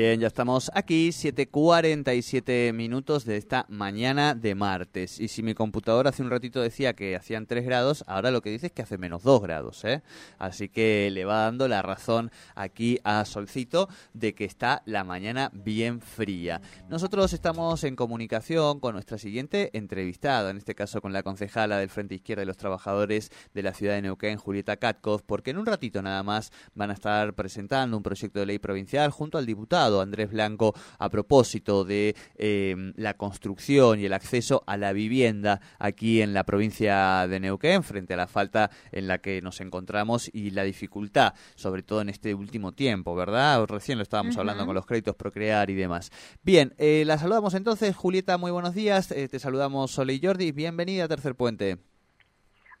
Bien, ya estamos aquí, 7.47 minutos de esta mañana de martes. Y si mi computadora hace un ratito decía que hacían 3 grados, ahora lo que dice es que hace menos 2 grados. ¿eh? Así que le va dando la razón aquí a Solcito de que está la mañana bien fría. Nosotros estamos en comunicación con nuestra siguiente entrevistada, en este caso con la concejala del Frente Izquierda de los Trabajadores de la ciudad de Neuquén, Julieta Katkov, porque en un ratito nada más van a estar presentando un proyecto de ley provincial junto al diputado Andrés Blanco a propósito de eh, la construcción y el acceso a la vivienda aquí en la provincia de Neuquén frente a la falta en la que nos encontramos y la dificultad, sobre todo en este último tiempo, ¿verdad? Recién lo estábamos hablando con los créditos Procrear y demás. Bien, eh, la saludamos entonces. Julieta, muy buenos días. Eh, te saludamos Sole y Jordi. Bienvenida a Tercer Puente.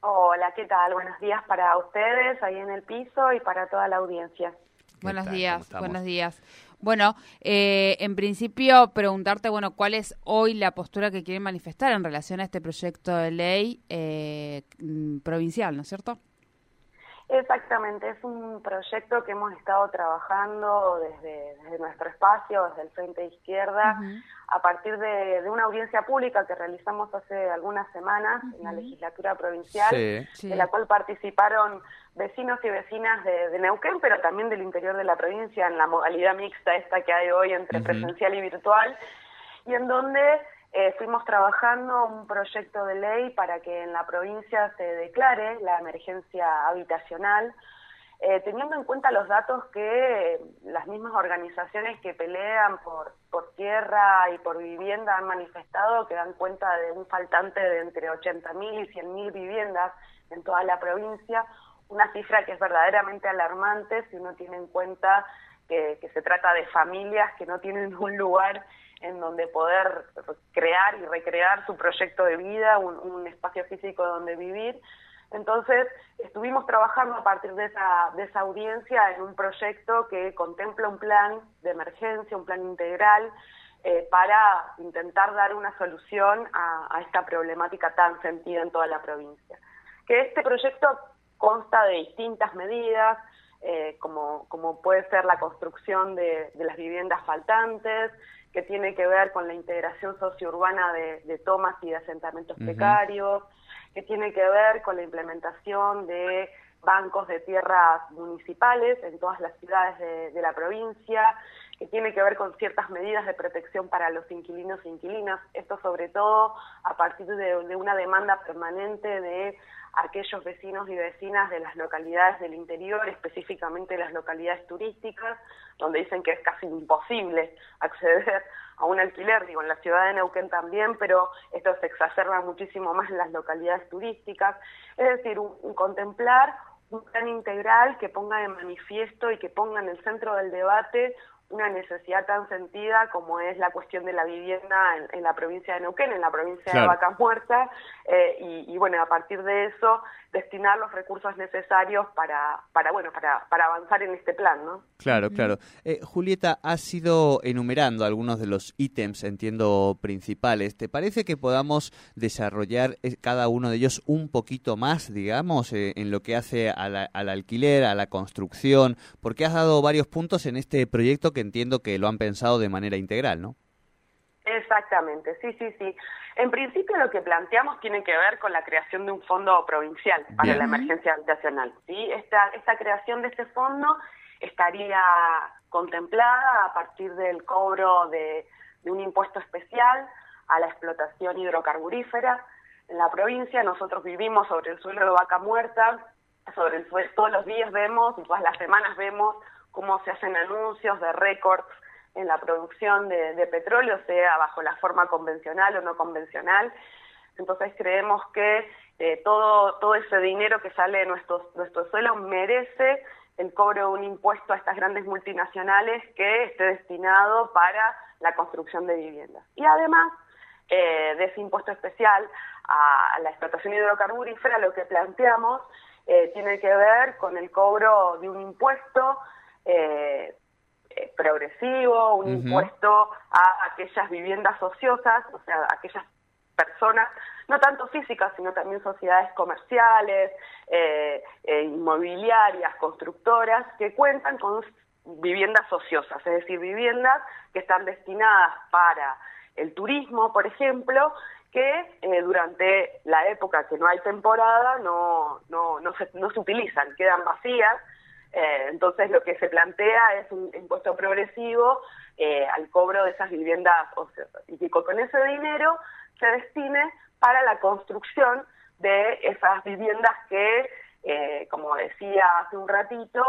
Hola, ¿qué tal? Buenos días para ustedes ahí en el piso y para toda la audiencia. Buenos días, buenos días. Bueno, eh, en principio preguntarte, bueno, ¿cuál es hoy la postura que quieren manifestar en relación a este proyecto de ley eh, mm, provincial, ¿no es cierto? Exactamente, es un proyecto que hemos estado trabajando desde, nuestro espacio, desde el Frente Izquierda, a partir de, una audiencia pública que realizamos hace algunas semanas en la legislatura provincial, en la cual participaron vecinos y vecinas de, Neuquén, pero también del interior de la provincia, en la modalidad mixta esta que hay hoy entre presencial y virtual, y en donde eh, fuimos trabajando un proyecto de ley para que en la provincia se declare la emergencia habitacional, eh, teniendo en cuenta los datos que las mismas organizaciones que pelean por, por tierra y por vivienda han manifestado, que dan cuenta de un faltante de entre 80.000 y 100.000 viviendas en toda la provincia, una cifra que es verdaderamente alarmante si uno tiene en cuenta que, se trata de familias que no tienen un lugar en donde poder crear y recrear su proyecto de vida, un, espacio físico donde vivir. Entonces, estuvimos trabajando a partir de esa, de esa audiencia en un proyecto que contempla un plan de emergencia, un plan integral, eh, para intentar dar una solución a, esta problemática tan sentida en toda la provincia. Que este proyecto consta de distintas medidas, eh, como, como puede ser la construcción de, de las viviendas faltantes, que tiene que ver con la integración sociourbana de, de tomas y de asentamientos precarios, que tiene que ver con la implementación de bancos de tierras municipales en todas las ciudades de, la provincia, que tiene que ver con ciertas medidas de protección para los inquilinos e inquilinas, esto sobre todo a partir de, una demanda permanente de aquellos vecinos y vecinas de las localidades del interior, específicamente las localidades turísticas, donde dicen que es casi imposible acceder a un alquiler, digo, en la ciudad de Neuquén también, pero esto se exacerba muchísimo más en las localidades turísticas, es decir, un, contemplar un plan integral que ponga de manifiesto y que ponga en el centro del debate una necesidad tan sentida como es la cuestión de la vivienda en, la provincia de Neuquén, en la provincia de Vaca Muerta, eh, y, bueno, a partir de eso destinar los recursos necesarios para, para bueno, para, para avanzar en este plan, ¿no? Claro, claro. Eh, Julieta, ha sido enumerando algunos de los ítems, entiendo, principales. ¿Te parece que podamos desarrollar eh, cada uno de ellos un poquito más, digamos, en lo que hace al alquiler, a la construcción? Porque has dado varios puntos en este proyecto que entiendo que lo han pensado de manera integral, ¿no? Exactamente, sí, sí, sí. En principio lo que planteamos tiene que ver con la creación de un fondo provincial para la emergencia habitacional. ¿sí? Esta, esta creación de este fondo estaría contemplada a partir del cobro de, un impuesto especial a la explotación hidrocarburífera. En la provincia nosotros vivimos sobre el suelo de vaca muerta, sobre el suelo, todos los días vemos y todas las semanas vemos cómo se hacen anuncios de récords en la producción de, petróleo, sea bajo la forma convencional o no convencional. Entonces creemos que eh, todo, todo ese dinero que sale de nuestro, nuestro suelo merece el cobro de un impuesto a estas grandes multinacionales que esté destinado para la construcción de viviendas. Y además eh, de ese impuesto especial a, la explotación hidrocarburífera, lo que planteamos eh, tiene que ver con el cobro de un impuesto eh, eh, progresivo, un impuesto a aquellas viviendas ociosas, o sea, aquellas personas, no tanto físicas, sino también sociedades comerciales, eh, eh, inmobiliarias, constructoras, que cuentan con viviendas ociosas, es decir, viviendas que están destinadas para el turismo, por ejemplo, que eh, durante la época que no hay temporada no, no, no, se, no se utilizan, quedan vacías. Eh, entonces lo que se plantea es un impuesto progresivo eh, al cobro de esas viviendas y que con ese dinero se destine para la construcción de esas viviendas que, como decía hace un ratito,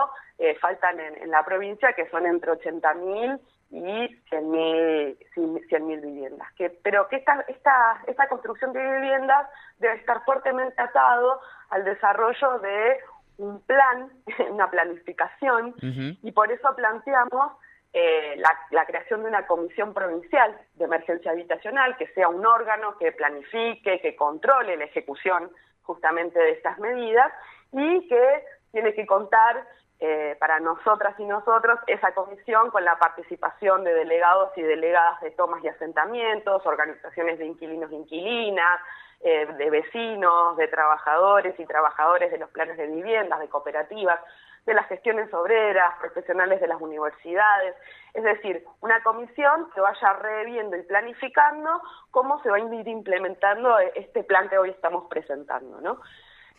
faltan en, la provincia, que son entre 80.000 y 100.000 mil viviendas. Que, pero que esta, esta, esta construcción de viviendas debe estar fuertemente atado al desarrollo de un plan, una planificación, y por eso planteamos eh, la, la, creación de una comisión provincial de emergencia habitacional, que sea un órgano que planifique, que controle la ejecución justamente de estas medidas y que tiene que contar eh, para nosotras y nosotros esa comisión con la participación de delegados y delegadas de tomas y asentamientos, organizaciones de inquilinos e inquilinas, eh, de vecinos, de trabajadores y trabajadores de los planes de viviendas, de cooperativas, de las gestiones obreras, profesionales de las universidades, es decir, una comisión que vaya reviendo y planificando cómo se va a ir implementando este plan que hoy estamos presentando, ¿no?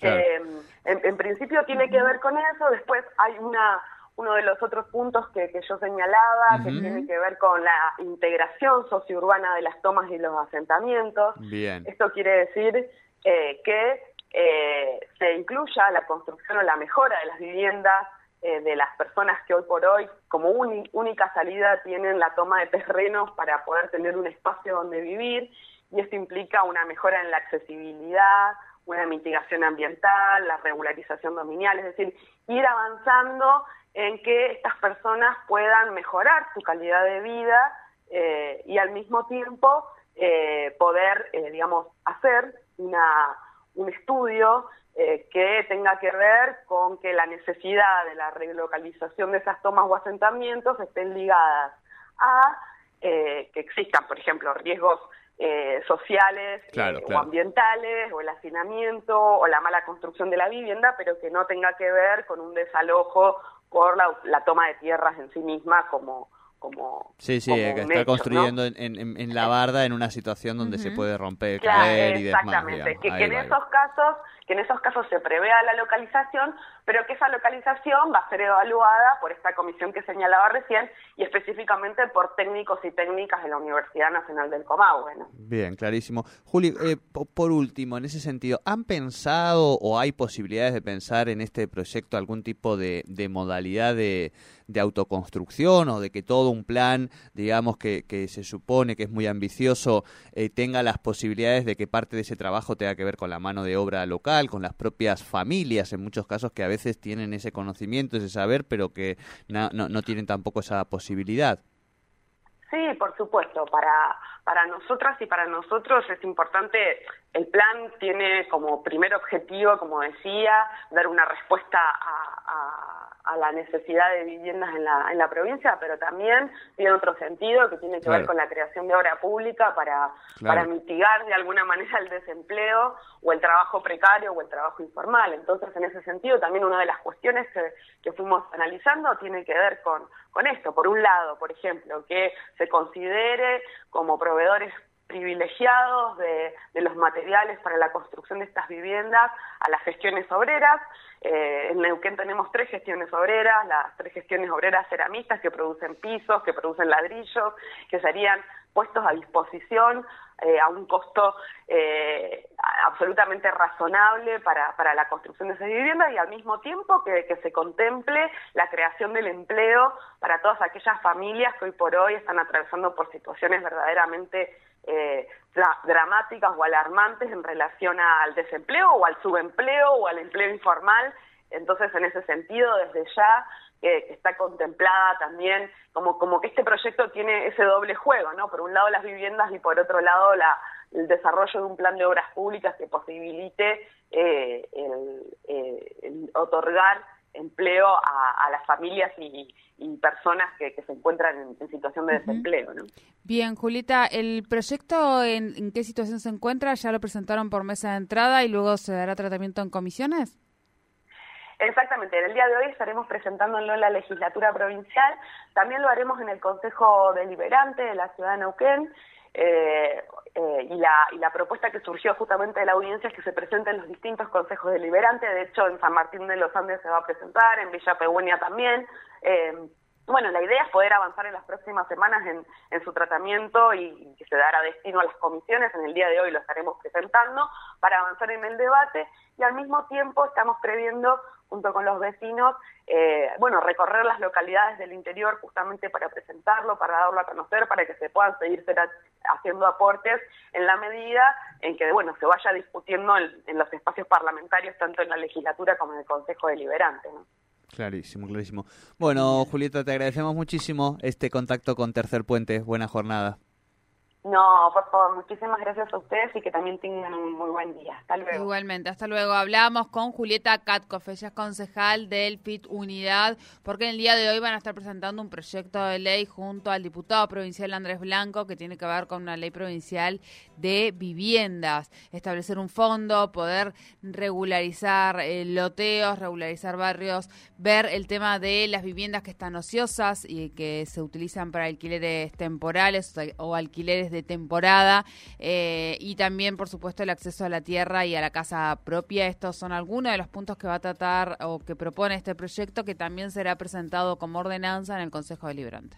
Eh, en, principio tiene que ver con eso, después hay una uno de los otros puntos que, yo señalaba, que tiene que ver con la integración sociourbana de las tomas y los asentamientos. Bien. Esto quiere decir eh, que eh, se incluya la construcción o la mejora de las viviendas de las personas que hoy por hoy, como única salida, tienen la toma de terrenos para poder tener un espacio donde vivir, y esto implica una mejora en la accesibilidad, una mitigación ambiental, la regularización dominial, es decir, ir avanzando en que estas personas puedan mejorar su calidad de vida eh, y al mismo tiempo eh, poder, eh, digamos, hacer una, un estudio que tenga que ver con que la necesidad de la relocalización de esas tomas o asentamientos estén ligadas a que existan, por ejemplo, riesgos eh, sociales eh, o ambientales o el hacinamiento o la mala construcción de la vivienda, pero que no tenga que ver con un desalojo por la, toma de tierras en sí misma como como sí sí que está construyendo en, en, la barda en una situación donde se puede romper caer y demás exactamente. que, en esos casos que en esos casos se prevea la localización, pero que esa localización va a ser evaluada por esta comisión que señalaba recién y específicamente por técnicos y técnicas de la Universidad Nacional del Comahue. Bien, clarísimo. Juli, eh, por último, en ese sentido, ¿han pensado o hay posibilidades de pensar en este proyecto algún tipo de, modalidad de, autoconstrucción o de que todo un plan, digamos, que, se supone que es muy ambicioso, eh, tenga las posibilidades de que parte de ese trabajo tenga que ver con la mano de obra local? con las propias familias, en muchos casos que a veces tienen ese conocimiento, ese saber, pero que no, no, tienen tampoco esa posibilidad. Sí, por supuesto. Para, para nosotras y para nosotros es importante, el plan tiene como primer objetivo, como decía, dar una respuesta a la necesidad de viviendas en la, en la provincia, pero también tiene otro sentido que tiene que ver con la creación de obra pública para, para mitigar de alguna manera el desempleo o el trabajo precario o el trabajo informal. Entonces, en ese sentido, también una de las cuestiones que, que fuimos analizando tiene que ver con, con esto. Por un lado, por ejemplo, que se considere como proveedores privilegiados de, los materiales para la construcción de estas viviendas a las gestiones obreras. Eh, en Neuquén tenemos tres gestiones obreras, las tres gestiones obreras ceramistas que producen pisos, que producen ladrillos, que serían puestos a disposición eh, a un costo eh, absolutamente razonable para, para la construcción de esas viviendas y al mismo tiempo que, que, se contemple la creación del empleo para todas aquellas familias que hoy por hoy están atravesando por situaciones verdaderamente eh, dramáticas o alarmantes en relación al desempleo o al subempleo o al empleo informal. Entonces, en ese sentido, desde ya que está contemplada también, como, como que este proyecto tiene ese doble juego, ¿no? Por un lado las viviendas y por otro lado la, el desarrollo de un plan de obras públicas que posibilite eh, el, eh, el otorgar empleo a, las familias y, personas que, se encuentran en, situación de desempleo. ¿no? Bien, Julita, ¿el proyecto en, qué situación se encuentra? ¿Ya lo presentaron por mesa de entrada y luego se dará tratamiento en comisiones? Exactamente, en el día de hoy estaremos presentándolo en la legislatura provincial, también lo haremos en el Consejo Deliberante de la Ciudad de Neuquén, eh, y, la, y la propuesta que surgió justamente de la audiencia es que se presenten los distintos consejos deliberantes, de hecho en San Martín de los Andes se va a presentar, en Villa Pegüeña también. Eh, bueno, la idea es poder avanzar en las próximas semanas en, en su tratamiento y, que se dará destino a las comisiones. En el día de hoy lo estaremos presentando para avanzar en el debate y al mismo tiempo estamos previendo, junto con los vecinos, eh, bueno, recorrer las localidades del interior justamente para presentarlo, para darlo a conocer, para que se puedan seguir haciendo aportes en la medida en que, bueno, se vaya discutiendo en, los espacios parlamentarios, tanto en la legislatura como en el Consejo Deliberante, ¿no? Clarísimo, clarísimo. Bueno, Julieta, te agradecemos muchísimo este contacto con Tercer Puente. Buena jornada. No, por favor, muchísimas gracias a ustedes y que también tengan un muy buen día. Hasta luego. Igualmente, hasta luego. Hablamos con Julieta Katkoff, ella es concejal del PIT Unidad, porque en el día de hoy van a estar presentando un proyecto de ley junto al diputado provincial Andrés Blanco que tiene que ver con una ley provincial de viviendas, establecer un fondo, poder regularizar eh, loteos, regularizar barrios, ver el tema de las viviendas que están ociosas y que se utilizan para alquileres temporales o alquileres de temporada eh, y también, por supuesto, el acceso a la tierra y a la casa propia. Estos son algunos de los puntos que va a tratar o que propone este proyecto que también será presentado como ordenanza en el Consejo Deliberante.